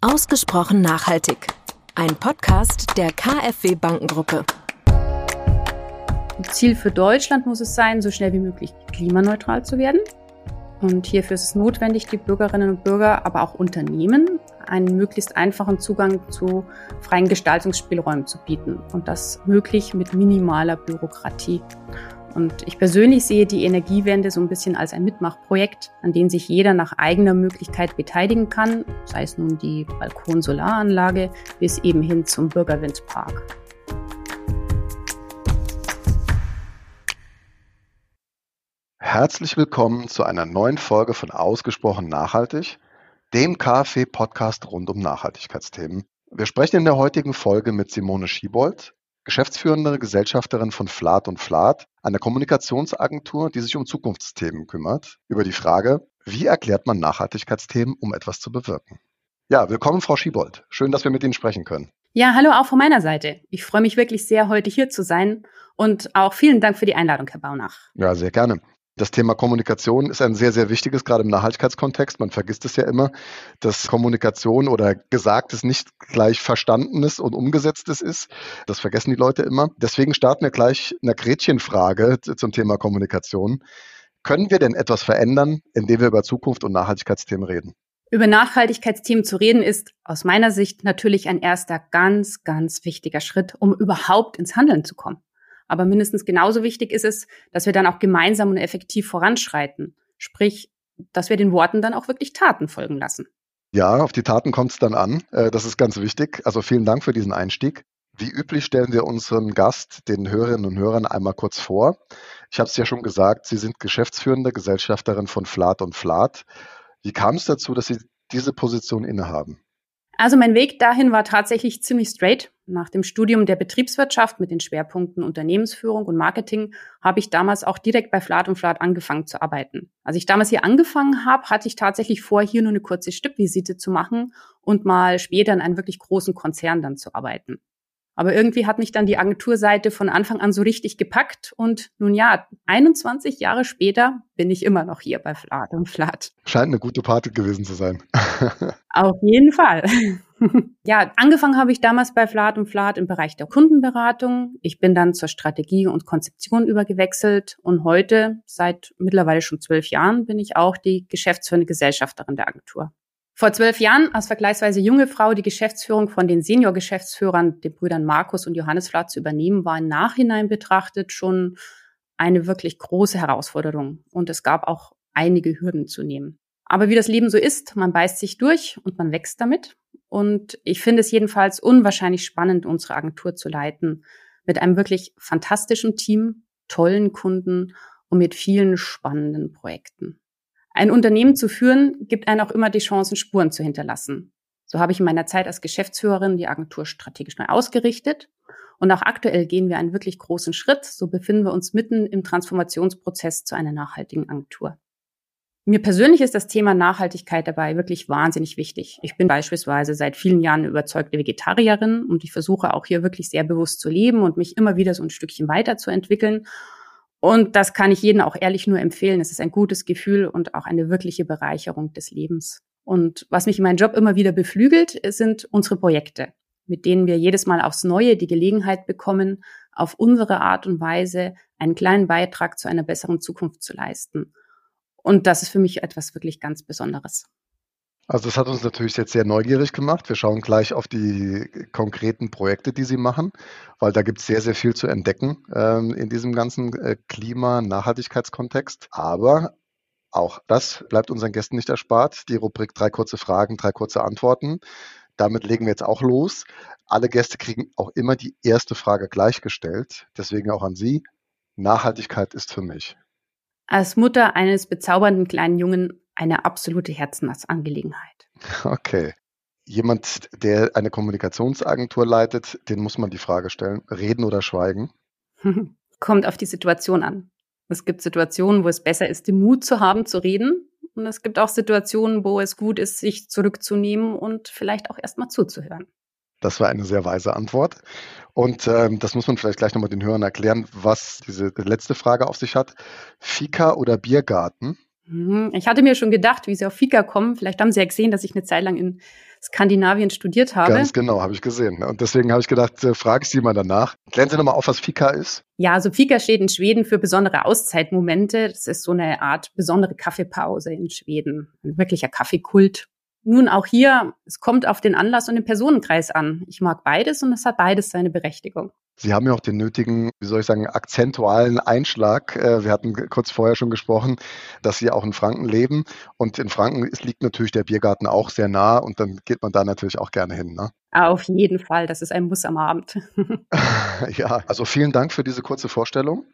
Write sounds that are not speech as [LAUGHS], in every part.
Ausgesprochen nachhaltig. Ein Podcast der KfW Bankengruppe. Ziel für Deutschland muss es sein, so schnell wie möglich klimaneutral zu werden. Und hierfür ist es notwendig, die Bürgerinnen und Bürger, aber auch Unternehmen einen möglichst einfachen Zugang zu freien Gestaltungsspielräumen zu bieten. Und das möglich mit minimaler Bürokratie. Und ich persönlich sehe die Energiewende so ein bisschen als ein Mitmachprojekt, an dem sich jeder nach eigener Möglichkeit beteiligen kann, sei es nun die Balkon-Solaranlage bis eben hin zum Bürgerwindpark. Herzlich willkommen zu einer neuen Folge von Ausgesprochen Nachhaltig, dem KfW-Podcast rund um Nachhaltigkeitsthemen. Wir sprechen in der heutigen Folge mit Simone Schiebold, geschäftsführende Gesellschafterin von Flat und Flat, einer Kommunikationsagentur, die sich um Zukunftsthemen kümmert, über die Frage, wie erklärt man Nachhaltigkeitsthemen, um etwas zu bewirken. Ja, willkommen, Frau Schiebold. Schön, dass wir mit Ihnen sprechen können. Ja, hallo auch von meiner Seite. Ich freue mich wirklich sehr, heute hier zu sein und auch vielen Dank für die Einladung, Herr Baunach. Ja, sehr gerne. Das Thema Kommunikation ist ein sehr, sehr wichtiges, gerade im Nachhaltigkeitskontext. Man vergisst es ja immer, dass Kommunikation oder Gesagtes nicht gleich Verstandenes und Umgesetztes ist. Das vergessen die Leute immer. Deswegen starten wir gleich eine Gretchenfrage zum Thema Kommunikation. Können wir denn etwas verändern, indem wir über Zukunft und Nachhaltigkeitsthemen reden? Über Nachhaltigkeitsthemen zu reden ist aus meiner Sicht natürlich ein erster ganz, ganz wichtiger Schritt, um überhaupt ins Handeln zu kommen. Aber mindestens genauso wichtig ist es, dass wir dann auch gemeinsam und effektiv voranschreiten. Sprich, dass wir den Worten dann auch wirklich Taten folgen lassen. Ja, auf die Taten kommt es dann an. Äh, das ist ganz wichtig. Also vielen Dank für diesen Einstieg. Wie üblich stellen wir unseren Gast, den Hörerinnen und Hörern, einmal kurz vor. Ich habe es ja schon gesagt, Sie sind geschäftsführende Gesellschafterin von Flat und Flat. Wie kam es dazu, dass Sie diese Position innehaben? Also mein Weg dahin war tatsächlich ziemlich straight. Nach dem Studium der Betriebswirtschaft mit den Schwerpunkten Unternehmensführung und Marketing habe ich damals auch direkt bei Flat und Flat angefangen zu arbeiten. Als ich damals hier angefangen habe, hatte ich tatsächlich vor, hier nur eine kurze Stippvisite zu machen und mal später in einem wirklich großen Konzern dann zu arbeiten. Aber irgendwie hat mich dann die Agenturseite von Anfang an so richtig gepackt und nun ja, 21 Jahre später bin ich immer noch hier bei Flat und Flat. Scheint eine gute Party gewesen zu sein. [LAUGHS] Auf jeden Fall. ja, angefangen habe ich damals bei Flat und Flat im Bereich der Kundenberatung. Ich bin dann zur Strategie und Konzeption übergewechselt und heute, seit mittlerweile schon zwölf Jahren, bin ich auch die geschäftsführende Gesellschafterin der Agentur. Vor zwölf Jahren als vergleichsweise junge Frau die Geschäftsführung von den Senior-Geschäftsführern, den Brüdern Markus und Johannes Flath zu übernehmen, war im Nachhinein betrachtet schon eine wirklich große Herausforderung. Und es gab auch einige Hürden zu nehmen. Aber wie das Leben so ist, man beißt sich durch und man wächst damit. Und ich finde es jedenfalls unwahrscheinlich spannend, unsere Agentur zu leiten. Mit einem wirklich fantastischen Team, tollen Kunden und mit vielen spannenden Projekten. Ein Unternehmen zu führen, gibt einem auch immer die Chancen, Spuren zu hinterlassen. So habe ich in meiner Zeit als Geschäftsführerin die Agentur strategisch neu ausgerichtet. Und auch aktuell gehen wir einen wirklich großen Schritt. So befinden wir uns mitten im Transformationsprozess zu einer nachhaltigen Agentur. Mir persönlich ist das Thema Nachhaltigkeit dabei wirklich wahnsinnig wichtig. Ich bin beispielsweise seit vielen Jahren überzeugte Vegetarierin und ich versuche auch hier wirklich sehr bewusst zu leben und mich immer wieder so ein Stückchen weiterzuentwickeln. Und das kann ich jedem auch ehrlich nur empfehlen. Es ist ein gutes Gefühl und auch eine wirkliche Bereicherung des Lebens. Und was mich in meinem Job immer wieder beflügelt, sind unsere Projekte, mit denen wir jedes Mal aufs Neue die Gelegenheit bekommen, auf unsere Art und Weise einen kleinen Beitrag zu einer besseren Zukunft zu leisten. Und das ist für mich etwas wirklich ganz Besonderes. Also das hat uns natürlich jetzt sehr neugierig gemacht. Wir schauen gleich auf die konkreten Projekte, die Sie machen, weil da gibt es sehr, sehr viel zu entdecken ähm, in diesem ganzen äh, Klima-Nachhaltigkeitskontext. Aber auch das bleibt unseren Gästen nicht erspart. Die Rubrik drei kurze Fragen, drei kurze Antworten. Damit legen wir jetzt auch los. Alle Gäste kriegen auch immer die erste Frage gleichgestellt. Deswegen auch an Sie. Nachhaltigkeit ist für mich. Als Mutter eines bezaubernden kleinen Jungen eine absolute Herzensangelegenheit. Okay. Jemand, der eine Kommunikationsagentur leitet, den muss man die Frage stellen, reden oder schweigen? [LAUGHS] Kommt auf die Situation an. Es gibt Situationen, wo es besser ist, den Mut zu haben, zu reden. Und es gibt auch Situationen, wo es gut ist, sich zurückzunehmen und vielleicht auch erstmal zuzuhören. Das war eine sehr weise Antwort. Und ähm, das muss man vielleicht gleich nochmal den Hörern erklären, was diese letzte Frage auf sich hat. Fika oder Biergarten? Mhm. Ich hatte mir schon gedacht, wie Sie auf Fika kommen. Vielleicht haben Sie ja gesehen, dass ich eine Zeit lang in Skandinavien studiert habe. Ganz genau, habe ich gesehen. Und deswegen habe ich gedacht, äh, frage ich Sie mal danach. Klären Sie nochmal auf, was Fika ist. Ja, also Fika steht in Schweden für besondere Auszeitmomente. Das ist so eine Art besondere Kaffeepause in Schweden. Ein wirklicher Kaffeekult. Nun auch hier, es kommt auf den Anlass und den Personenkreis an. Ich mag beides und es hat beides seine Berechtigung. Sie haben ja auch den nötigen, wie soll ich sagen, akzentualen Einschlag. Äh, wir hatten kurz vorher schon gesprochen, dass Sie auch in Franken leben. Und in Franken liegt natürlich der Biergarten auch sehr nah und dann geht man da natürlich auch gerne hin. Ne? Auf jeden Fall, das ist ein Muss am Abend. [LAUGHS] [LAUGHS] ja, also vielen Dank für diese kurze Vorstellung.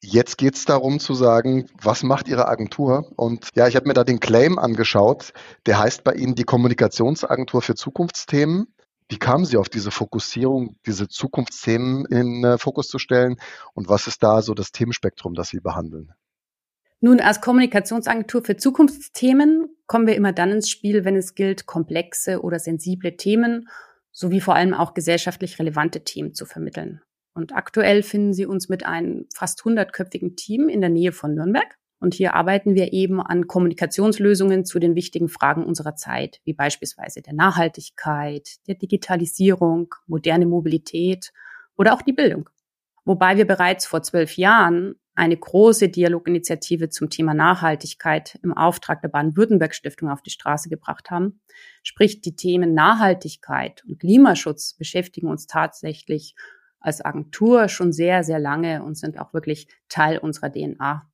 Jetzt geht es darum zu sagen, was macht Ihre Agentur? Und ja, ich habe mir da den Claim angeschaut. Der heißt bei Ihnen die Kommunikationsagentur für Zukunftsthemen. Wie kamen Sie auf diese Fokussierung, diese Zukunftsthemen in äh, Fokus zu stellen? Und was ist da so das Themenspektrum, das Sie behandeln? Nun, als Kommunikationsagentur für Zukunftsthemen kommen wir immer dann ins Spiel, wenn es gilt, komplexe oder sensible Themen sowie vor allem auch gesellschaftlich relevante Themen zu vermitteln. Und aktuell finden Sie uns mit einem fast hundertköpfigen Team in der Nähe von Nürnberg. Und hier arbeiten wir eben an Kommunikationslösungen zu den wichtigen Fragen unserer Zeit, wie beispielsweise der Nachhaltigkeit, der Digitalisierung, moderne Mobilität oder auch die Bildung. Wobei wir bereits vor zwölf Jahren eine große Dialoginitiative zum Thema Nachhaltigkeit im Auftrag der Baden-Württemberg Stiftung auf die Straße gebracht haben. Sprich, die Themen Nachhaltigkeit und Klimaschutz beschäftigen uns tatsächlich als Agentur schon sehr, sehr lange und sind auch wirklich Teil unserer DNA.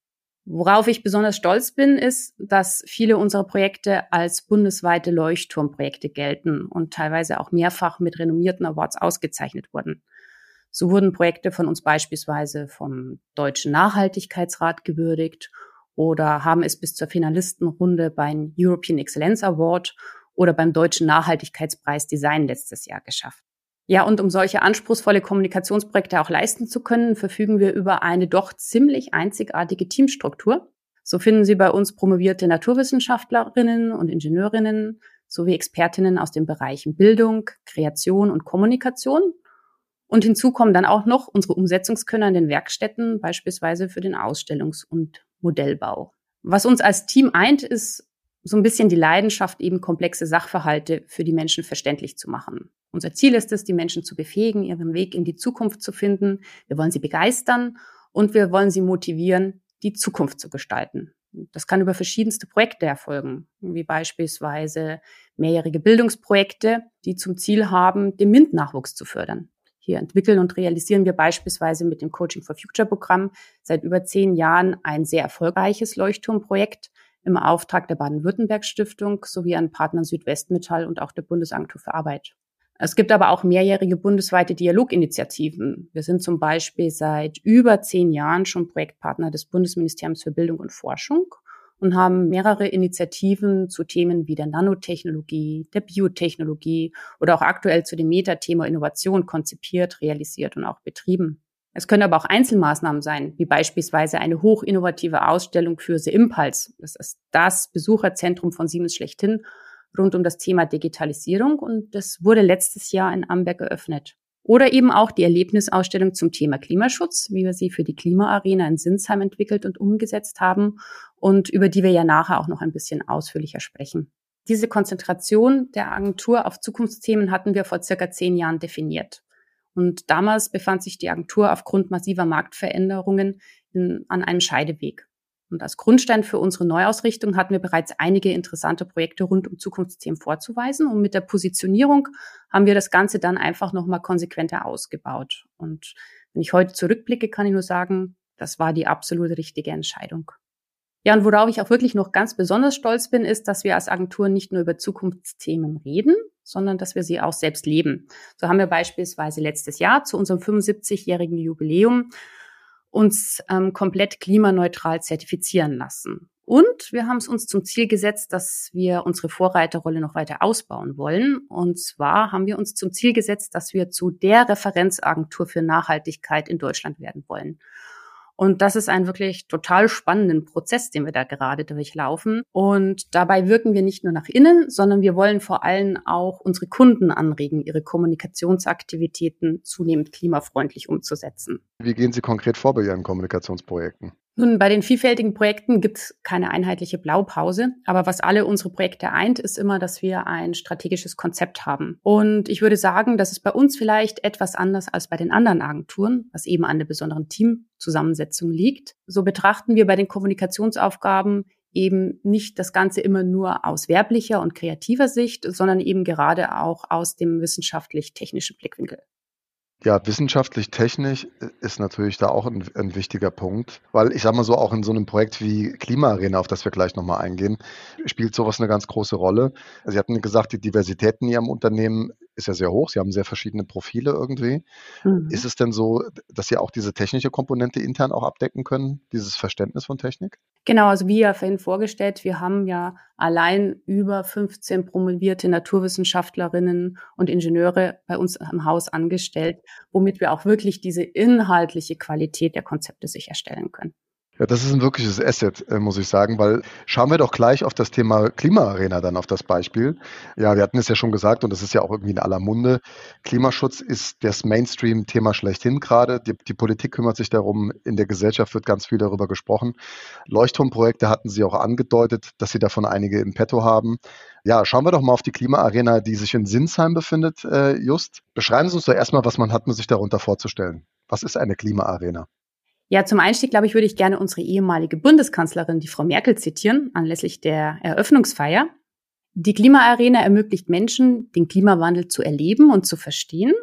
Worauf ich besonders stolz bin, ist, dass viele unserer Projekte als bundesweite Leuchtturmprojekte gelten und teilweise auch mehrfach mit renommierten Awards ausgezeichnet wurden. So wurden Projekte von uns beispielsweise vom Deutschen Nachhaltigkeitsrat gewürdigt oder haben es bis zur Finalistenrunde beim European Excellence Award oder beim Deutschen Nachhaltigkeitspreis Design letztes Jahr geschafft. Ja, und um solche anspruchsvolle Kommunikationsprojekte auch leisten zu können, verfügen wir über eine doch ziemlich einzigartige Teamstruktur. So finden Sie bei uns promovierte Naturwissenschaftlerinnen und Ingenieurinnen sowie Expertinnen aus den Bereichen Bildung, Kreation und Kommunikation. Und hinzu kommen dann auch noch unsere Umsetzungskönner in den Werkstätten, beispielsweise für den Ausstellungs- und Modellbau. Was uns als Team eint, ist so ein bisschen die Leidenschaft, eben komplexe Sachverhalte für die Menschen verständlich zu machen. Unser Ziel ist es, die Menschen zu befähigen, ihren Weg in die Zukunft zu finden. Wir wollen sie begeistern und wir wollen sie motivieren, die Zukunft zu gestalten. Das kann über verschiedenste Projekte erfolgen, wie beispielsweise mehrjährige Bildungsprojekte, die zum Ziel haben, den MINT-Nachwuchs zu fördern. Hier entwickeln und realisieren wir beispielsweise mit dem Coaching for Future Programm seit über zehn Jahren ein sehr erfolgreiches Leuchtturmprojekt, im Auftrag der Baden-Württemberg Stiftung sowie an Partner Südwestmetall und auch der Bundesagentur für Arbeit. Es gibt aber auch mehrjährige bundesweite Dialoginitiativen. Wir sind zum Beispiel seit über zehn Jahren schon Projektpartner des Bundesministeriums für Bildung und Forschung und haben mehrere Initiativen zu Themen wie der Nanotechnologie, der Biotechnologie oder auch aktuell zu dem Metathema Innovation konzipiert, realisiert und auch betrieben. Es können aber auch Einzelmaßnahmen sein, wie beispielsweise eine hochinnovative Ausstellung für The Impulse. Das ist das Besucherzentrum von Siemens schlechthin rund um das Thema Digitalisierung und das wurde letztes Jahr in Amberg eröffnet. Oder eben auch die Erlebnisausstellung zum Thema Klimaschutz, wie wir sie für die Klimaarena in Sinsheim entwickelt und umgesetzt haben und über die wir ja nachher auch noch ein bisschen ausführlicher sprechen. Diese Konzentration der Agentur auf Zukunftsthemen hatten wir vor circa zehn Jahren definiert. Und damals befand sich die Agentur aufgrund massiver Marktveränderungen in, an einem Scheideweg. Und als Grundstein für unsere Neuausrichtung hatten wir bereits einige interessante Projekte rund um Zukunftsthemen vorzuweisen. Und mit der Positionierung haben wir das Ganze dann einfach nochmal konsequenter ausgebaut. Und wenn ich heute zurückblicke, kann ich nur sagen, das war die absolut richtige Entscheidung. Ja, und worauf ich auch wirklich noch ganz besonders stolz bin, ist, dass wir als Agentur nicht nur über Zukunftsthemen reden, sondern dass wir sie auch selbst leben. So haben wir beispielsweise letztes Jahr zu unserem 75-jährigen Jubiläum uns ähm, komplett klimaneutral zertifizieren lassen. Und wir haben es uns zum Ziel gesetzt, dass wir unsere Vorreiterrolle noch weiter ausbauen wollen. Und zwar haben wir uns zum Ziel gesetzt, dass wir zu der Referenzagentur für Nachhaltigkeit in Deutschland werden wollen. Und das ist ein wirklich total spannenden Prozess, den wir da gerade durchlaufen. Und dabei wirken wir nicht nur nach innen, sondern wir wollen vor allem auch unsere Kunden anregen, ihre Kommunikationsaktivitäten zunehmend klimafreundlich umzusetzen. Wie gehen Sie konkret vor bei Ihren Kommunikationsprojekten? Nun, bei den vielfältigen Projekten gibt es keine einheitliche Blaupause, aber was alle unsere Projekte eint, ist immer, dass wir ein strategisches Konzept haben. Und ich würde sagen, das ist bei uns vielleicht etwas anders als bei den anderen Agenturen, was eben an der besonderen Teamzusammensetzung liegt. So betrachten wir bei den Kommunikationsaufgaben eben nicht das Ganze immer nur aus werblicher und kreativer Sicht, sondern eben gerade auch aus dem wissenschaftlich-technischen Blickwinkel. Ja, wissenschaftlich, technisch ist natürlich da auch ein, ein wichtiger Punkt, weil ich sage mal so, auch in so einem Projekt wie Klimaarena, auf das wir gleich nochmal eingehen, spielt sowas eine ganz große Rolle. Sie hatten gesagt, die Diversität in Ihrem Unternehmen ist ja sehr hoch. Sie haben sehr verschiedene Profile irgendwie. Mhm. Ist es denn so, dass Sie auch diese technische Komponente intern auch abdecken können, dieses Verständnis von Technik? Genau, also wie ja vorhin vorgestellt, wir haben ja allein über 15 promovierte Naturwissenschaftlerinnen und Ingenieure bei uns im Haus angestellt, womit wir auch wirklich diese inhaltliche Qualität der Konzepte sicherstellen können. Ja, das ist ein wirkliches Asset, äh, muss ich sagen, weil schauen wir doch gleich auf das Thema Klimaarena dann auf das Beispiel. Ja, wir hatten es ja schon gesagt und das ist ja auch irgendwie in aller Munde. Klimaschutz ist das Mainstream-Thema schlechthin gerade. Die, die, Politik kümmert sich darum, in der Gesellschaft wird ganz viel darüber gesprochen. Leuchtturmprojekte hatten Sie auch angedeutet, dass Sie davon einige im Petto haben. Ja, schauen wir doch mal auf die Klimaarena, die sich in Sinsheim befindet, äh, Just. Beschreiben Sie uns doch erstmal, was man hat, sich darunter vorzustellen. Was ist eine Klimaarena? Ja, zum Einstieg, glaube ich, würde ich gerne unsere ehemalige Bundeskanzlerin, die Frau Merkel, zitieren, anlässlich der Eröffnungsfeier. Die Klimaarena ermöglicht Menschen, den Klimawandel zu erleben und zu verstehen.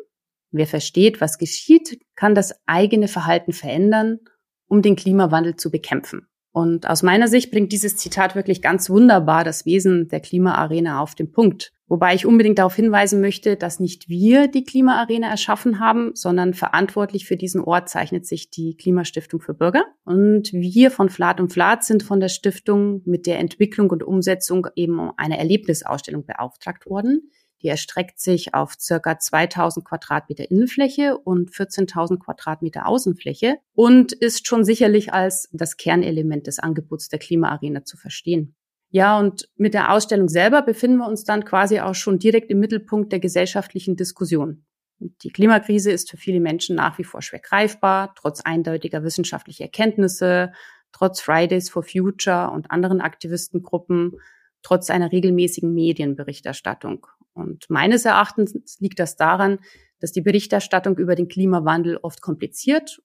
Wer versteht, was geschieht, kann das eigene Verhalten verändern, um den Klimawandel zu bekämpfen. Und aus meiner Sicht bringt dieses Zitat wirklich ganz wunderbar das Wesen der Klimaarena auf den Punkt. Wobei ich unbedingt darauf hinweisen möchte, dass nicht wir die Klimaarena erschaffen haben, sondern verantwortlich für diesen Ort zeichnet sich die Klimastiftung für Bürger. Und wir von Flat und Flat sind von der Stiftung mit der Entwicklung und Umsetzung eben einer Erlebnisausstellung beauftragt worden. Die erstreckt sich auf circa 2000 Quadratmeter Innenfläche und 14.000 Quadratmeter Außenfläche und ist schon sicherlich als das Kernelement des Angebots der Klimaarena zu verstehen. Ja, und mit der Ausstellung selber befinden wir uns dann quasi auch schon direkt im Mittelpunkt der gesellschaftlichen Diskussion. Die Klimakrise ist für viele Menschen nach wie vor schwer greifbar, trotz eindeutiger wissenschaftlicher Erkenntnisse, trotz Fridays for Future und anderen Aktivistengruppen, trotz einer regelmäßigen Medienberichterstattung. Und meines Erachtens liegt das daran, dass die Berichterstattung über den Klimawandel oft kompliziert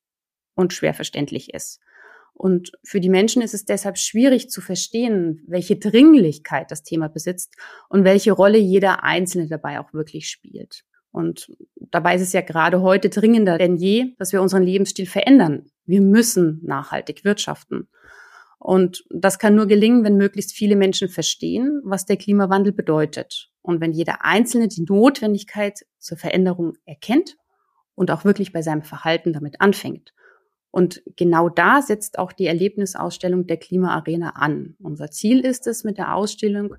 und schwer verständlich ist. Und für die Menschen ist es deshalb schwierig zu verstehen, welche Dringlichkeit das Thema besitzt und welche Rolle jeder Einzelne dabei auch wirklich spielt. Und dabei ist es ja gerade heute dringender denn je, dass wir unseren Lebensstil verändern. Wir müssen nachhaltig wirtschaften. Und das kann nur gelingen, wenn möglichst viele Menschen verstehen, was der Klimawandel bedeutet. Und wenn jeder Einzelne die Notwendigkeit zur Veränderung erkennt und auch wirklich bei seinem Verhalten damit anfängt. Und genau da setzt auch die Erlebnisausstellung der Klimaarena an. Unser Ziel ist es, mit der Ausstellung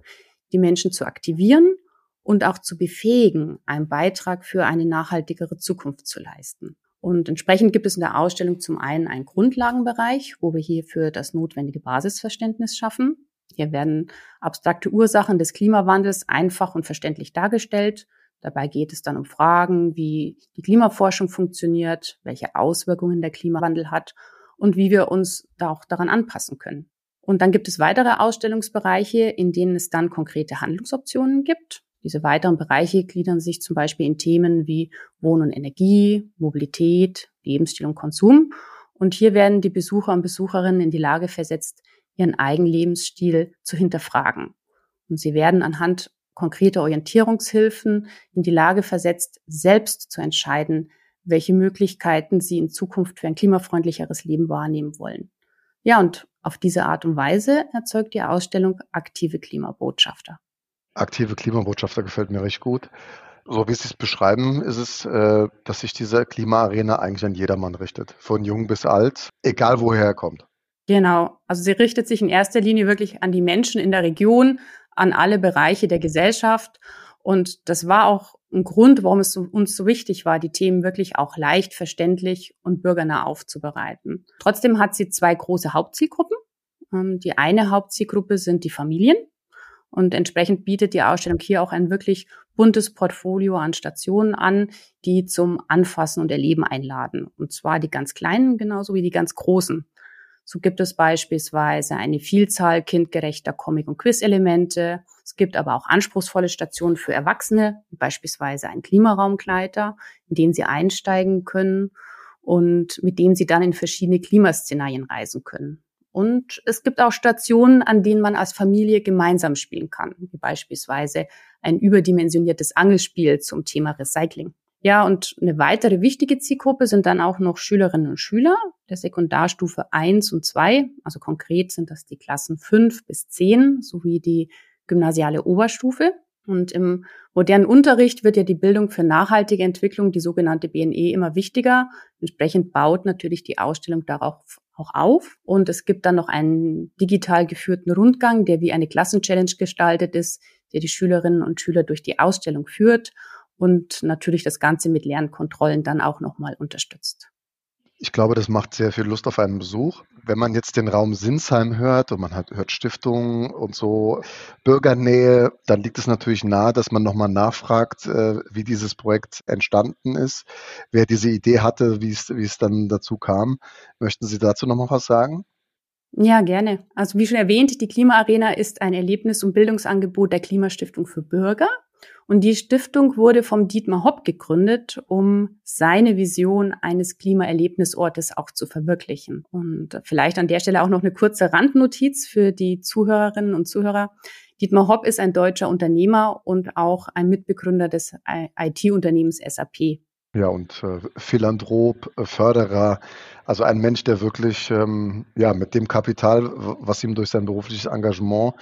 die Menschen zu aktivieren und auch zu befähigen, einen Beitrag für eine nachhaltigere Zukunft zu leisten. Und entsprechend gibt es in der Ausstellung zum einen einen Grundlagenbereich, wo wir hierfür das notwendige Basisverständnis schaffen. Hier werden abstrakte Ursachen des Klimawandels einfach und verständlich dargestellt Dabei geht es dann um Fragen, wie die Klimaforschung funktioniert, welche Auswirkungen der Klimawandel hat und wie wir uns da auch daran anpassen können. Und dann gibt es weitere Ausstellungsbereiche, in denen es dann konkrete Handlungsoptionen gibt. Diese weiteren Bereiche gliedern sich zum Beispiel in Themen wie Wohn- und Energie, Mobilität, Lebensstil und Konsum. Und hier werden die Besucher und Besucherinnen in die Lage versetzt, ihren eigenen Lebensstil zu hinterfragen. Und sie werden anhand konkrete Orientierungshilfen in die Lage versetzt, selbst zu entscheiden, welche Möglichkeiten sie in Zukunft für ein klimafreundlicheres Leben wahrnehmen wollen. Ja, und auf diese Art und Weise erzeugt die Ausstellung aktive Klimabotschafter. Aktive Klimabotschafter gefällt mir recht gut. So wie Sie es beschreiben, ist es, äh, dass sich diese Klimaarena eigentlich an jedermann richtet, von jung bis alt, egal woher er kommt. Genau. Also sie richtet sich in erster Linie wirklich an die Menschen in der Region, an alle Bereiche der Gesellschaft. Und das war auch ein Grund, warum es uns so wichtig war, die Themen wirklich auch leicht verständlich und bürgernah aufzubereiten. Trotzdem hat sie zwei große Hauptzielgruppen. Ähm, die eine Hauptzielgruppe sind die Familien. Und entsprechend bietet die Ausstellung hier auch ein wirklich buntes Portfolio an Stationen an, die zum Anfassen und Erleben einladen. Und zwar die ganz kleinen genauso wie die ganz großen. So gibt es beispielsweise eine Vielzahl kindgerechter Comic- und Quiz-Elemente. Es gibt aber auch anspruchsvolle Stationen für Erwachsene, beispielsweise ein Klimaraumgleiter, in den sie einsteigen können und mit dem sie dann in verschiedene Klimaszenarien reisen können. Und es gibt auch Stationen, an denen man als Familie gemeinsam spielen kann, wie beispielsweise ein überdimensioniertes Angelspiel zum Thema Recycling. Ja, und eine weitere wichtige Zielgruppe sind dann auch noch Schülerinnen und Schüler der Sekundarstufe 1 und 2. Also konkret sind das die Klassen 5 bis 10 sowie die gymnasiale Oberstufe. Und im modernen Unterricht wird ja die Bildung für nachhaltige Entwicklung, die sogenannte BNE, immer wichtiger. Entsprechend baut natürlich die Ausstellung darauf auch auf. Und es gibt dann noch einen digital geführten Rundgang, der wie eine Klassenchallenge gestaltet ist, der die Schülerinnen und Schüler durch die Ausstellung führt und natürlich das Ganze mit Lernkontrollen dann auch nochmal unterstützt. Ich glaube, das macht sehr viel Lust auf einen Besuch. Wenn man jetzt den Raum Sinsheim hört und man hat, hört Stiftungen und so Bürgernähe, dann liegt es natürlich nahe, dass man nochmal nachfragt, äh, wie dieses Projekt entstanden ist, wer diese Idee hatte, wie es, wie es dann dazu kam. Möchten Sie dazu nochmal was sagen? Ja, gerne. Also wie schon erwähnt, die Klimaarena ist ein Erlebnis- und Bildungsangebot der Klimastiftung für Bürger. Und die Stiftung wurde vom Dietmar Hopp gegründet, um seine Vision eines Klimaerlebnisortes auch zu verwirklichen. Und vielleicht an der Stelle auch noch eine kurze Randnotiz für die Zuhörerinnen und Zuhörer. Dietmar Hopp ist ein deutscher Unternehmer und auch ein Mitbegründer des IT-Unternehmens SAP. Ja, und äh, Philanthrop, äh, Förderer, also ein Mensch, der wirklich ähm, ja, mit dem Kapital, was ihm durch sein berufliches Engagement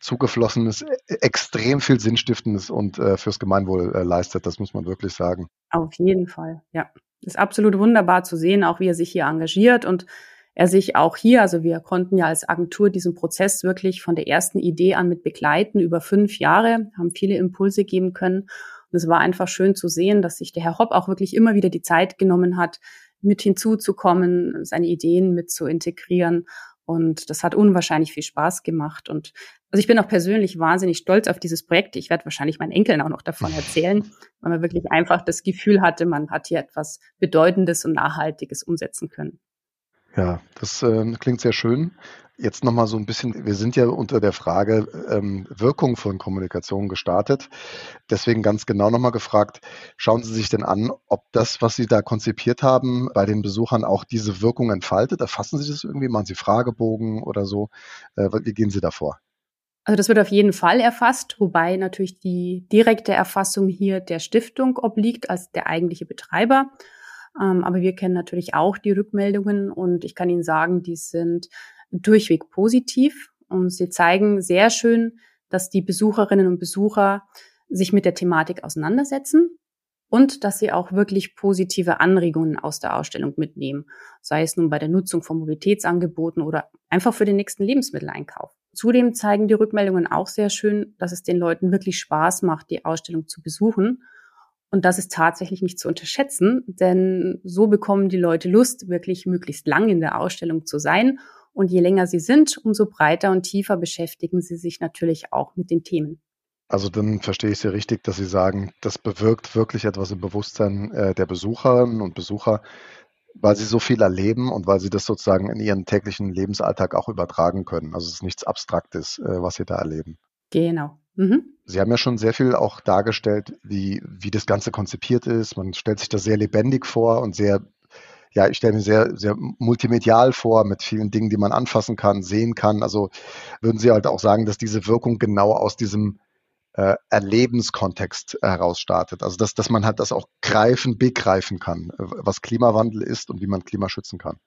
zugeflossenes, e-, extrem viel Sinnstiftendes und äh, fürs Gemeinwohl äh, leistet. Das muss man wirklich sagen. Auf jeden Fall, ja. ist absolut wunderbar zu sehen, auch wie er sich hier engagiert und er sich auch hier, also wir konnten ja als Agentur diesen Prozess wirklich von der ersten Idee an mit begleiten über fünf Jahre, haben viele Impulse geben können. Und es war einfach schön zu sehen, dass sich der Herr Hopp auch wirklich immer wieder die Zeit genommen hat, mit hinzuzukommen, seine Ideen mit zu integrieren und das hat unwahrscheinlich viel Spaß gemacht. Und also ich bin auch persönlich wahnsinnig stolz auf dieses Projekt. Ich werde wahrscheinlich meinen Enkeln auch noch davon erzählen, weil man wirklich einfach das Gefühl hatte, man hat hier etwas Bedeutendes und Nachhaltiges umsetzen können. Ja, das äh, klingt sehr schön. Jetzt nochmal so ein bisschen, wir sind ja unter der Frage ähm, Wirkung von Kommunikation gestartet. Deswegen ganz genau nochmal gefragt, schauen Sie sich denn an, ob das, was Sie da konzipiert haben, bei den Besuchern auch diese Wirkung entfaltet? Erfassen Sie das irgendwie? Machen Sie Fragebogen oder so? Äh, wie gehen Sie davor? Also das wird auf jeden Fall erfasst, wobei natürlich die direkte Erfassung hier der Stiftung obliegt als der eigentliche Betreiber. Ähm, aber wir kennen natürlich auch die Rückmeldungen und ich kann Ihnen sagen, die sind durchweg positiv und sie zeigen sehr schön, dass die Besucherinnen und Besucher sich mit der Thematik auseinandersetzen und dass sie auch wirklich positive Anregungen aus der Ausstellung mitnehmen, sei es nun bei der Nutzung von Mobilitätsangeboten oder einfach für den nächsten Lebensmitteleinkauf. Zudem zeigen die Rückmeldungen auch sehr schön, dass es den Leuten wirklich Spaß macht, die Ausstellung zu besuchen. Und das ist tatsächlich nicht zu unterschätzen, denn so bekommen die Leute Lust, wirklich möglichst lang in der Ausstellung zu sein und je länger sie sind, umso breiter und tiefer beschäftigen sie sich natürlich auch mit den Themen. Also dann verstehe ich Sie richtig, dass Sie sagen, das bewirkt wirklich etwas im Bewusstsein äh, der Besucherinnen und Besucher, weil sie so viel erleben und weil sie das sozusagen in ihren täglichen Lebensalltag auch übertragen können. Also es ist nichts Abstraktes, äh, was sie da erleben. Genau. Mhm. Sie haben ja schon sehr viel auch dargestellt, wie, wie das Ganze konzipiert ist. Man stellt sich das sehr lebendig vor und sehr ja, ich stelle mir sehr, sehr multimedial vor, mit vielen Dingen, die man anfassen kann, sehen kann. Also würden Sie halt auch sagen, dass diese Wirkung genau aus diesem äh, Erlebenskontext heraus startet. Also dass, dass man halt das auch greifen, begreifen kann, was Klimawandel ist und wie man Klima schützen kann.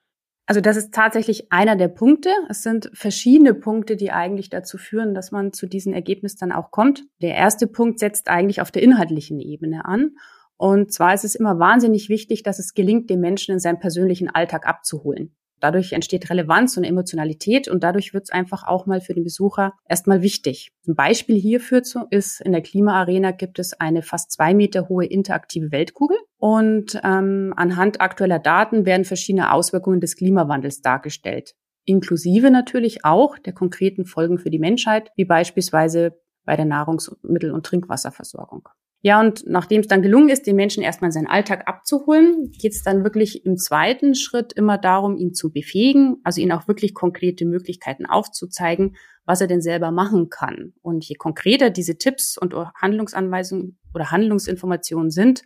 Also das ist tatsächlich einer der Punkte. Es sind verschiedene Punkte, die eigentlich dazu führen, dass man zu diesem Ergebnis dann auch kommt. Der erste Punkt setzt eigentlich auf der inhaltlichen Ebene an. Und zwar ist es immer wahnsinnig wichtig, dass es gelingt, den Menschen in seinem persönlichen Alltag abzuholen. Dadurch entsteht Relevanz und Emotionalität und dadurch wird es einfach auch mal für den Besucher erstmal wichtig. Ein Beispiel hierfür ist, in der Klimaarena gibt es eine fast zwei Meter hohe interaktive Weltkugel und ähm, anhand aktueller Daten werden verschiedene Auswirkungen des Klimawandels dargestellt. Inklusive natürlich auch der konkreten Folgen für die Menschheit, wie beispielsweise bei der Nahrungsmittel- und Trinkwasserversorgung. Ja, und nachdem es dann gelungen ist, den Menschen erstmal seinen Alltag abzuholen, geht es dann wirklich im zweiten Schritt immer darum, ihn zu befähigen, also ihn auch wirklich konkrete Möglichkeiten aufzuzeigen, was er denn selber machen kann. Und je konkreter diese Tipps und Handlungsanweisungen oder Handlungsinformationen sind,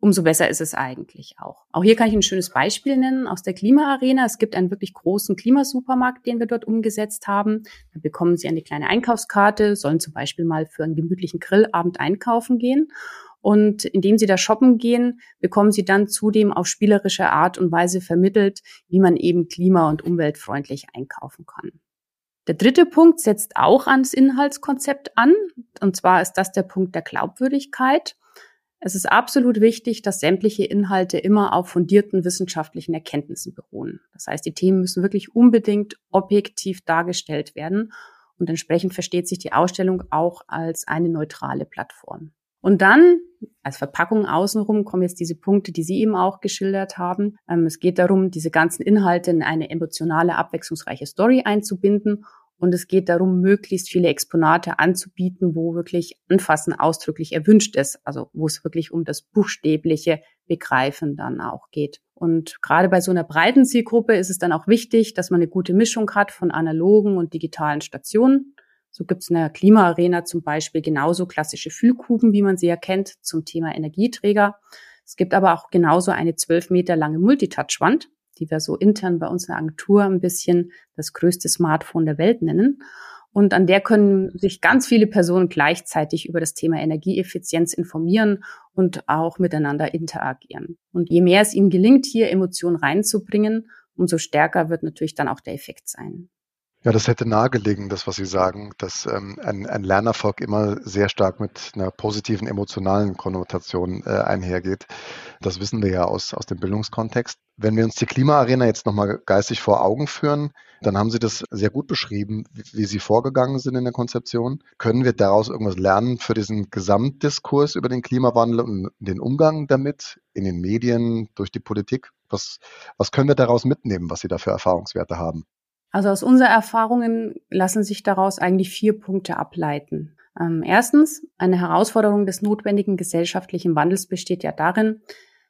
umso besser ist es eigentlich auch. Auch hier kann ich ein schönes Beispiel nennen aus der Klimaarena. Es gibt einen wirklich großen Klimasupermarkt, den wir dort umgesetzt haben. Da bekommen Sie eine kleine Einkaufskarte, sollen zum Beispiel mal für einen gemütlichen Grillabend einkaufen gehen. Und indem Sie da shoppen gehen, bekommen Sie dann zudem auf spielerische Art und Weise vermittelt, wie man eben klima- und umweltfreundlich einkaufen kann. Der dritte Punkt setzt auch ans Inhaltskonzept an. Und zwar ist das der Punkt der Glaubwürdigkeit. Es ist absolut wichtig, dass sämtliche Inhalte immer auf fundierten wissenschaftlichen Erkenntnissen beruhen. Das heißt, die Themen müssen wirklich unbedingt objektiv dargestellt werden und entsprechend versteht sich die Ausstellung auch als eine neutrale Plattform. Und dann als Verpackung außenrum kommen jetzt diese Punkte, die Sie eben auch geschildert haben. Ähm, es geht darum, diese ganzen Inhalte in eine emotionale, abwechslungsreiche Story einzubinden und es geht darum, möglichst viele Exponate anzubieten, wo wirklich Anfassen ausdrücklich erwünscht ist. Also wo es wirklich um das buchstäbliche Begreifen dann auch geht. Und gerade bei so einer breiten Zielgruppe ist es dann auch wichtig, dass man eine gute Mischung hat von analogen und digitalen Stationen. So gibt es in der Klimaarena zum Beispiel genauso klassische Fühlkuben, wie man sie erkennt, zum Thema Energieträger. Es gibt aber auch genauso eine zwölf Meter lange Multitouch-Wand, die wir so intern bei uns in der Agentur ein bisschen das größte Smartphone der Welt nennen. Und an der können sich ganz viele Personen gleichzeitig über das Thema Energieeffizienz informieren und auch miteinander interagieren. Und je mehr es ihnen gelingt, hier Emotionen reinzubringen, umso stärker wird natürlich dann auch der Effekt sein. Ja, das hätte nahegelegen, das, was Sie sagen, dass ähm, ein, ein Lernerfolg immer sehr stark mit einer positiven emotionalen Konnotation äh, einhergeht. Das wissen wir ja aus, aus dem Bildungskontext. Wenn wir uns die Klimaarena jetzt nochmal geistig vor Augen führen, dann haben Sie das sehr gut beschrieben, wie, wie Sie vorgegangen sind in der Konzeption. Können wir daraus irgendwas lernen für diesen Gesamtdiskurs über den Klimawandel und den Umgang damit in den Medien, durch die Politik? Was, was können wir daraus mitnehmen, was Sie da für Erfahrungswerte haben? Also aus unseren Erfahrungen lassen sich daraus eigentlich vier Punkte ableiten. Ähm, erstens, eine Herausforderung des notwendigen gesellschaftlichen Wandels besteht ja darin,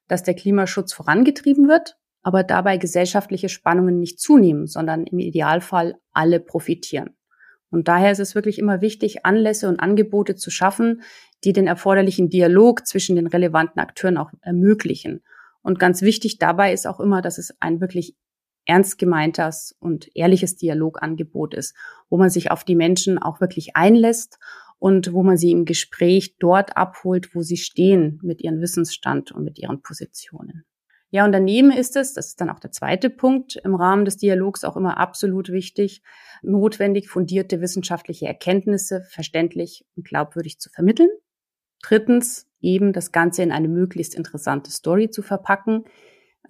dass der Klimaschutz vorangetrieben wird, aber dabei gesellschaftliche Spannungen nicht zunehmen, sondern im Idealfall alle profitieren. Und daher ist es wirklich immer wichtig, Anlässe und Angebote zu schaffen, die den erforderlichen Dialog zwischen den relevanten Akteuren auch ermöglichen. Und ganz wichtig dabei ist auch immer, dass es ein wirklich ernst gemeintes und ehrliches Dialogangebot ist, wo man sich auf die Menschen auch wirklich einlässt und wo man sie im Gespräch dort abholt, wo sie stehen mit ihrem Wissensstand und mit ihren Positionen. Ja, und daneben ist es, das ist dann auch der zweite Punkt, im Rahmen des Dialogs auch immer absolut wichtig, notwendig fundierte wissenschaftliche Erkenntnisse verständlich und glaubwürdig zu vermitteln. Drittens, eben das Ganze in eine möglichst interessante Story zu verpacken,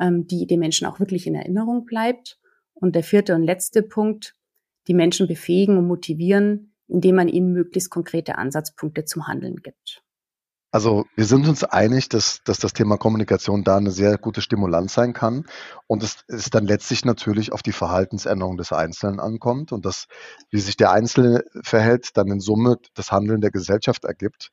ähm, die den Menschen auch wirklich in Erinnerung bleibt. Und der vierte und letzte Punkt, die Menschen befähigen und motivieren, indem man ihnen möglichst konkrete Ansatzpunkte zum Handeln gibt. Also wir sind uns einig, dass, dass das Thema Kommunikation da eine sehr gute Stimulanz sein kann und es ist dann letztlich natürlich auf die Verhaltensänderung des Einzelnen ankommt und das, wie sich der Einzelne verhält, dann in Summe das Handeln der Gesellschaft ergibt.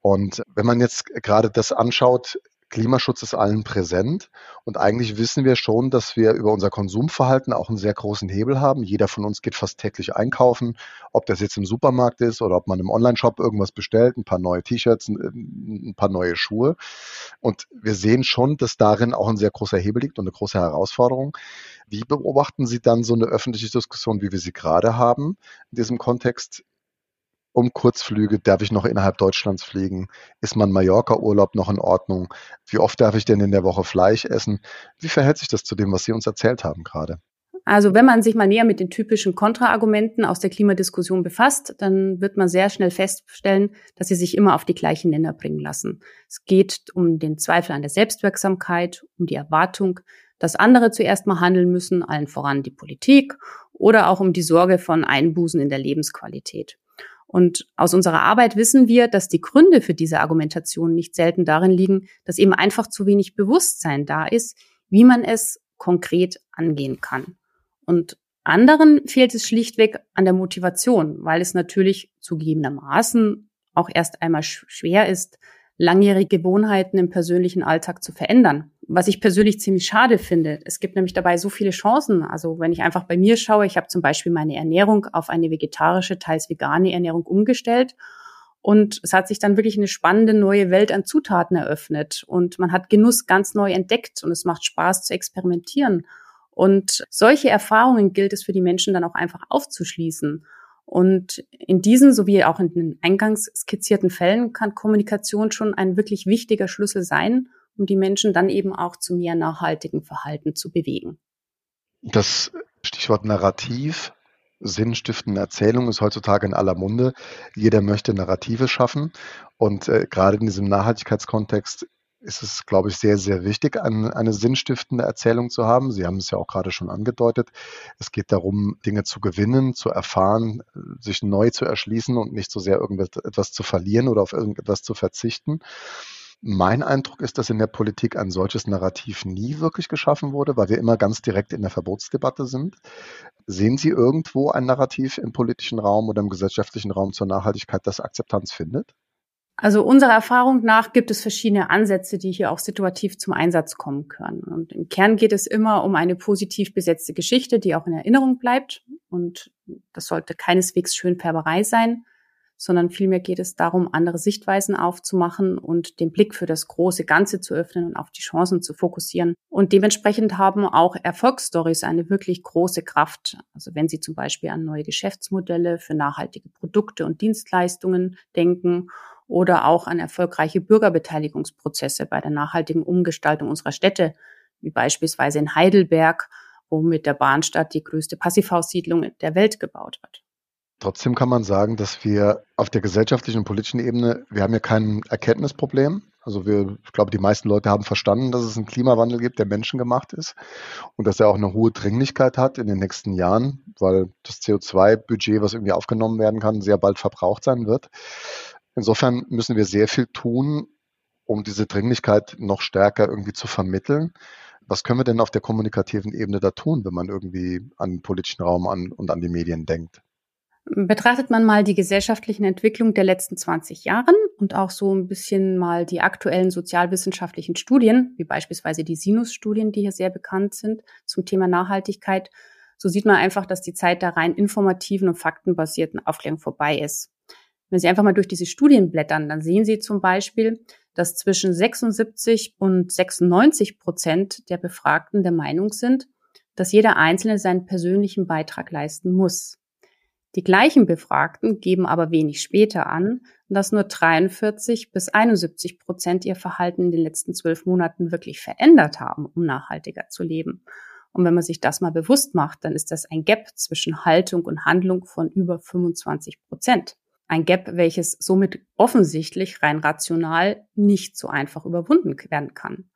Und wenn man jetzt gerade das anschaut, Klimaschutz ist allen präsent. Und eigentlich wissen wir schon, dass wir über unser Konsumverhalten auch einen sehr großen Hebel haben. Jeder von uns geht fast täglich einkaufen, ob das jetzt im Supermarkt ist oder ob man im Online-Shop irgendwas bestellt, ein paar neue T-Shirts, ein paar neue Schuhe. Und wir sehen schon, dass darin auch ein sehr großer Hebel liegt und eine große Herausforderung. Wie beobachten Sie dann so eine öffentliche Diskussion, wie wir sie gerade haben, in diesem Kontext? Um Kurzflüge, darf ich noch innerhalb Deutschlands fliegen? Ist mein Mallorca-Urlaub noch in Ordnung? Wie oft darf ich denn in der Woche Fleisch essen? Wie verhält sich das zu dem, was Sie uns erzählt haben gerade? Also wenn man sich mal näher mit den typischen Kontraargumenten aus der Klimadiskussion befasst, dann wird man sehr schnell feststellen, dass sie sich immer auf die gleichen Nenner bringen lassen. Es geht um den Zweifel an der Selbstwirksamkeit, um die Erwartung, dass andere zuerst mal handeln müssen, allen voran die Politik, oder auch um die Sorge von Einbußen in der Lebensqualität. Und aus unserer Arbeit wissen wir, dass die Gründe für diese Argumentation nicht selten darin liegen, dass eben einfach zu wenig Bewusstsein da ist, wie man es konkret angehen kann. Und anderen fehlt es schlichtweg an der Motivation, weil es natürlich zugegebenermaßen auch erst einmal schwer ist, langjährige Gewohnheiten im persönlichen Alltag zu verändern. Was ich persönlich ziemlich schade finde. Es gibt nämlich dabei so viele Chancen. Also wenn ich einfach bei mir schaue, ich habe zum Beispiel meine Ernährung auf eine vegetarische, teils vegane Ernährung umgestellt. Und es hat sich dann wirklich eine spannende neue Welt an Zutaten eröffnet. Und man hat Genuss ganz neu entdeckt und es macht Spaß zu experimentieren. Und solche Erfahrungen gilt es für die Menschen dann auch einfach aufzuschließen. Und in diesen sowie auch in den eingangs skizzierten Fällen kann Kommunikation schon ein wirklich wichtiger Schlüssel sein, um die Menschen dann eben auch zu mehr nachhaltigen Verhalten zu bewegen. Das Stichwort Narrativ, sinnstiftende Erzählung ist heutzutage in aller Munde. Jeder möchte Narrative schaffen und äh, gerade in diesem Nachhaltigkeitskontext ist es, glaube ich, sehr, sehr wichtig, eine, eine sinnstiftende Erzählung zu haben. Sie haben es ja auch gerade schon angedeutet. Es geht darum, Dinge zu gewinnen, zu erfahren, sich neu zu erschließen und nicht so sehr irgendetwas zu verlieren oder auf irgendetwas zu verzichten. Mein Eindruck ist, dass in der Politik ein solches Narrativ nie wirklich geschaffen wurde, weil wir immer ganz direkt in der Verbotsdebatte sind. Sehen Sie irgendwo ein Narrativ im politischen Raum oder im gesellschaftlichen Raum zur Nachhaltigkeit, das Akzeptanz findet? Also unserer Erfahrung nach gibt es verschiedene Ansätze, die hier auch situativ zum Einsatz kommen können. Und im Kern geht es immer um eine positiv besetzte Geschichte, die auch in Erinnerung bleibt. Und das sollte keineswegs Schönfärberei sein, sondern vielmehr geht es darum, andere Sichtweisen aufzumachen und den Blick für das große Ganze zu öffnen und auf die Chancen zu fokussieren. Und dementsprechend haben auch Erfolgsstories eine wirklich große Kraft. Also wenn Sie zum Beispiel an neue Geschäftsmodelle für nachhaltige Produkte und Dienstleistungen denken oder auch an erfolgreiche Bürgerbeteiligungsprozesse bei der nachhaltigen Umgestaltung unserer Städte, wie beispielsweise in Heidelberg, wo mit der Bahnstadt die größte Passivhaussiedlung der Welt gebaut wird. Trotzdem kann man sagen, dass wir auf der gesellschaftlichen und politischen Ebene, wir haben ja kein Erkenntnisproblem. Also wir, ich glaube, die meisten Leute haben verstanden, dass es einen Klimawandel gibt, der menschengemacht ist und dass er auch eine hohe Dringlichkeit hat in den nächsten Jahren, weil das CO2-Budget, was irgendwie aufgenommen werden kann, sehr bald verbraucht sein wird. Insofern müssen wir sehr viel tun, um diese Dringlichkeit noch stärker irgendwie zu vermitteln. Was können wir denn auf der kommunikativen Ebene da tun, wenn man irgendwie an den politischen Raum an, und an die Medien denkt? Betrachtet man mal die gesellschaftlichen Entwicklungen der letzten 20 Jahren und auch so ein bisschen mal die aktuellen sozialwissenschaftlichen Studien, wie beispielsweise die Sinus-Studien, die hier sehr bekannt sind zum Thema Nachhaltigkeit, so sieht man einfach, dass die Zeit der rein informativen und faktenbasierten Aufklärung vorbei ist. Wenn Sie einfach mal durch diese Studien blättern, dann sehen Sie zum Beispiel, dass zwischen 76 und 96 Prozent der Befragten der Meinung sind, dass jeder Einzelne seinen persönlichen Beitrag leisten muss. Die gleichen Befragten geben aber wenig später an, dass nur 43 bis 71 Prozent ihr Verhalten in den letzten zwölf Monaten wirklich verändert haben, um nachhaltiger zu leben. Und wenn man sich das mal bewusst macht, dann ist das ein Gap zwischen Haltung und Handlung von über 25 Prozent. Ein Gap, welches somit offensichtlich rein rational nicht so einfach überwunden werden kann.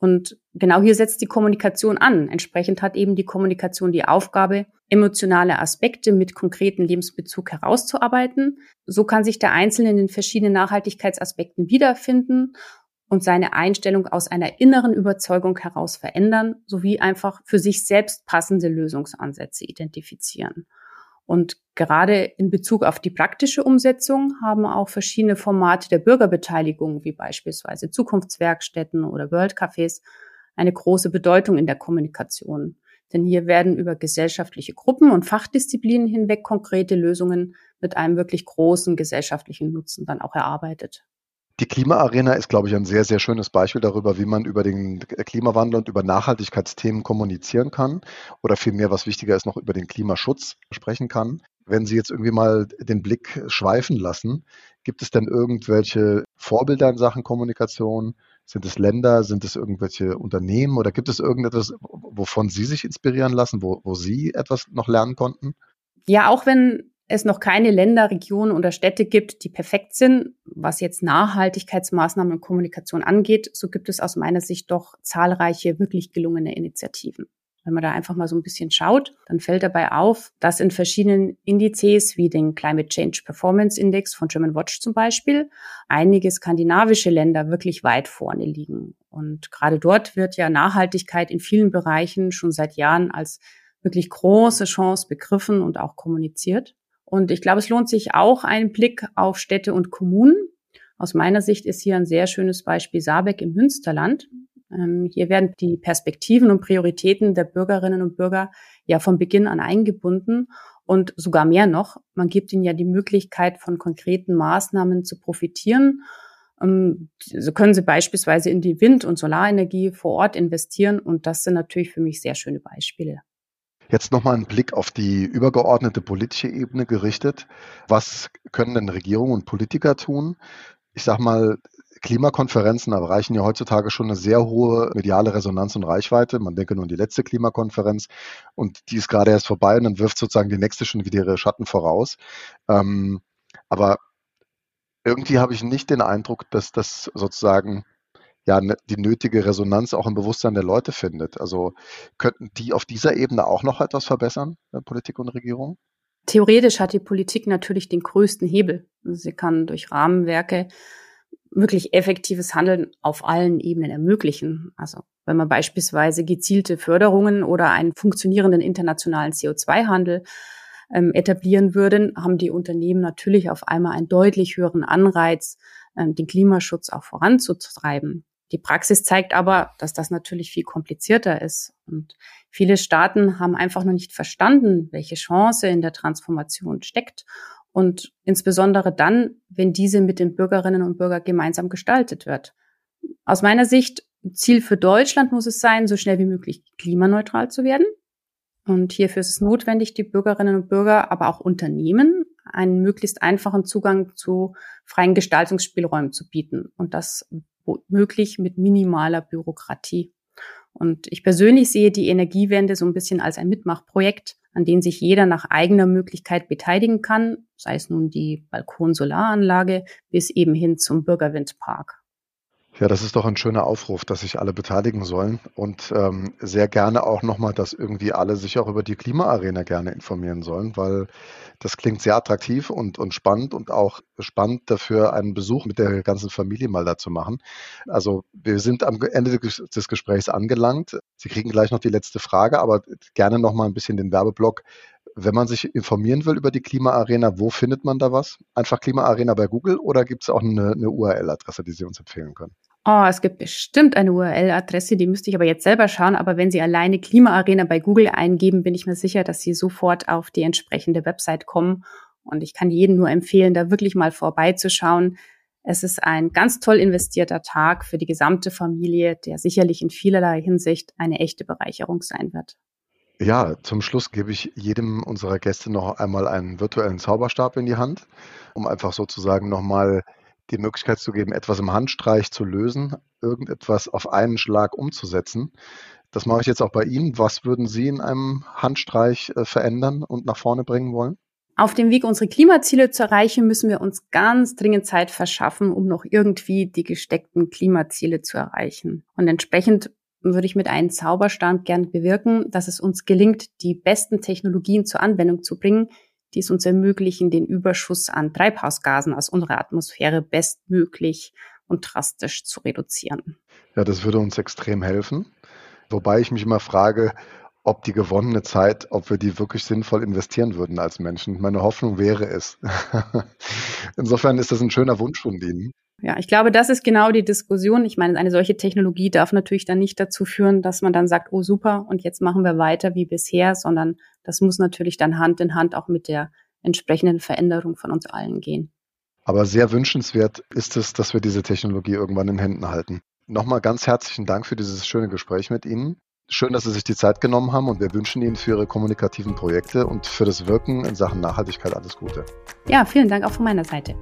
Und genau hier setzt die Kommunikation an. Entsprechend hat eben die Kommunikation die Aufgabe, emotionale Aspekte mit konkreten Lebensbezug herauszuarbeiten. So kann sich der Einzelne in den verschiedenen Nachhaltigkeitsaspekten wiederfinden und seine Einstellung aus einer inneren Überzeugung heraus verändern, sowie einfach für sich selbst passende Lösungsansätze identifizieren. Und gerade in Bezug auf die praktische Umsetzung haben auch verschiedene Formate der Bürgerbeteiligung, wie beispielsweise Zukunftswerkstätten oder World Cafés, eine große Bedeutung in der Kommunikation. Denn hier werden über gesellschaftliche Gruppen und Fachdisziplinen hinweg konkrete Lösungen mit einem wirklich großen gesellschaftlichen Nutzen dann auch erarbeitet. Die Klimaarena ist, glaube ich, ein sehr, sehr schönes Beispiel darüber, wie man über den Klimawandel und über Nachhaltigkeitsthemen kommunizieren kann oder vielmehr, was wichtiger ist, noch über den Klimaschutz sprechen kann. Wenn Sie jetzt irgendwie mal den Blick schweifen lassen, gibt es denn irgendwelche Vorbilder in Sachen Kommunikation? Sind es Länder, sind es irgendwelche Unternehmen oder gibt es irgendetwas, wovon Sie sich inspirieren lassen, wo, wo Sie etwas noch lernen konnten? Ja, auch wenn es noch keine Länder, Regionen oder Städte gibt, die perfekt sind, was jetzt Nachhaltigkeitsmaßnahmen und Kommunikation angeht, so gibt es aus meiner Sicht doch zahlreiche wirklich gelungene Initiativen. Wenn man da einfach mal so ein bisschen schaut, dann fällt dabei auf, dass in verschiedenen Indizes wie den Climate Change Performance Index von German Watch zum Beispiel einige skandinavische Länder wirklich weit vorne liegen. Und gerade dort wird ja Nachhaltigkeit in vielen Bereichen schon seit Jahren als wirklich große Chance begriffen und auch kommuniziert. Und ich glaube, es lohnt sich auch einen Blick auf Städte und Kommunen. Aus meiner Sicht ist hier ein sehr schönes Beispiel Saarbeck im Münsterland. Ähm, hier werden die Perspektiven und Prioritäten der Bürgerinnen und Bürger ja von Beginn an eingebunden und sogar mehr noch. Man gibt ihnen ja die Möglichkeit, von konkreten Maßnahmen zu profitieren. Ähm, so können sie beispielsweise in die Wind- und Solarenergie vor Ort investieren und das sind natürlich für mich sehr schöne Beispiele. Jetzt nochmal ein Blick auf die übergeordnete politische Ebene gerichtet. Was können denn Regierungen und Politiker tun? Ich sage mal, Klimakonferenzen erreichen ja heutzutage schon eine sehr hohe mediale Resonanz und Reichweite. Man denke nur an die letzte Klimakonferenz und die ist gerade erst vorbei und dann wirft sozusagen die nächste schon wieder ihre Schatten voraus. Ähm, aber irgendwie habe ich nicht den Eindruck, dass das sozusagen ja ne, die nötige Resonanz auch im Bewusstsein der Leute findet. Also könnten die auf dieser Ebene auch noch etwas verbessern, äh, Politik und Regierung? Theoretisch hat die Politik natürlich den größten Hebel. Sie kann durch Rahmenwerke wirklich effektives Handeln auf allen Ebenen ermöglichen. Also wenn man beispielsweise gezielte Förderungen oder einen funktionierenden internationalen CO2-Handel ähm, etablieren würden, haben die Unternehmen natürlich auf einmal einen deutlich höheren Anreiz, ähm, den Klimaschutz auch voranzutreiben. Die Praxis zeigt aber, dass das natürlich viel komplizierter ist. Und viele Staaten haben einfach noch nicht verstanden, welche Chance in der Transformation steckt und insbesondere dann, wenn diese mit den Bürgerinnen und Bürgern gemeinsam gestaltet wird. Aus meiner Sicht, Ziel für Deutschland muss es sein, so schnell wie möglich klimaneutral zu werden. Und hierfür ist es notwendig, die Bürgerinnen und Bürger, aber auch Unternehmen einen möglichst einfachen Zugang zu freien Gestaltungsspielräumen zu bieten. Und das möglich mit minimaler Bürokratie. Und ich persönlich sehe die Energiewende so ein bisschen als ein Mitmachprojekt, an dem sich jeder nach eigener Möglichkeit beteiligen kann, sei es nun die Balkonsolaranlage bis eben hin zum Bürgerwindpark. Ja, das ist doch ein schöner Aufruf, dass sich alle beteiligen sollen und ähm, sehr gerne auch nochmal, dass irgendwie alle sich auch über die Klimaarena gerne informieren sollen, weil das klingt sehr attraktiv und, und spannend und auch spannend dafür, einen Besuch mit der ganzen Familie mal da zu machen. Also wir sind am Ende des Gesprächs angelangt. Sie kriegen gleich noch die letzte Frage, aber gerne nochmal ein bisschen den Werbeblock. Wenn man sich informieren will über die Klimaarena, wo findet man da was? Einfach Klimaarena bei Google oder gibt es auch eine, eine URL-Adresse, die Sie uns empfehlen können? Oh, es gibt bestimmt eine URL-Adresse, die müsste ich aber jetzt selber schauen. Aber wenn Sie alleine Klimaarena bei Google eingeben, bin ich mir sicher, dass Sie sofort auf die entsprechende Website kommen. Und ich kann jedem nur empfehlen, da wirklich mal vorbeizuschauen. Es ist ein ganz toll investierter Tag für die gesamte Familie, der sicherlich in vielerlei Hinsicht eine echte Bereicherung sein wird. Ja, zum Schluss gebe ich jedem unserer Gäste noch einmal einen virtuellen Zauberstab in die Hand, um einfach sozusagen nochmal die Möglichkeit zu geben, etwas im Handstreich zu lösen, irgendetwas auf einen Schlag umzusetzen. Das mache ich jetzt auch bei Ihnen. Was würden Sie in einem Handstreich äh, verändern und nach vorne bringen wollen? Auf dem Weg, unsere Klimaziele zu erreichen, müssen wir uns ganz dringend Zeit verschaffen, um noch irgendwie die gesteckten Klimaziele zu erreichen. Und entsprechend würde ich mit einem Zauberstab gern bewirken, dass es uns gelingt, die besten Technologien zur Anwendung zu bringen, die es uns ermöglichen, den Überschuss an Treibhausgasen aus unserer Atmosphäre bestmöglich und drastisch zu reduzieren. Ja, das würde uns extrem helfen. Wobei ich mich immer frage, ob die gewonnene Zeit, ob wir die wirklich sinnvoll investieren würden als Menschen. Meine Hoffnung wäre es. [LAUGHS] Insofern ist das ein schöner Wunsch von Ihnen. Ja, ich glaube, das ist genau die Diskussion. Ich meine, eine solche Technologie darf natürlich dann nicht dazu führen, dass man dann sagt, oh super, und jetzt machen wir weiter wie bisher, sondern das muss natürlich dann Hand in Hand auch mit der entsprechenden Veränderung von uns allen gehen. Aber sehr wünschenswert ist es, dass wir diese Technologie irgendwann in Händen halten. Nochmal ganz herzlichen Dank für dieses schöne Gespräch mit Ihnen. Schön, dass Sie sich die Zeit genommen haben und wir wünschen Ihnen für Ihre kommunikativen Projekte und für das Wirken in Sachen Nachhaltigkeit alles Gute. Ja, vielen Dank auch von meiner Seite.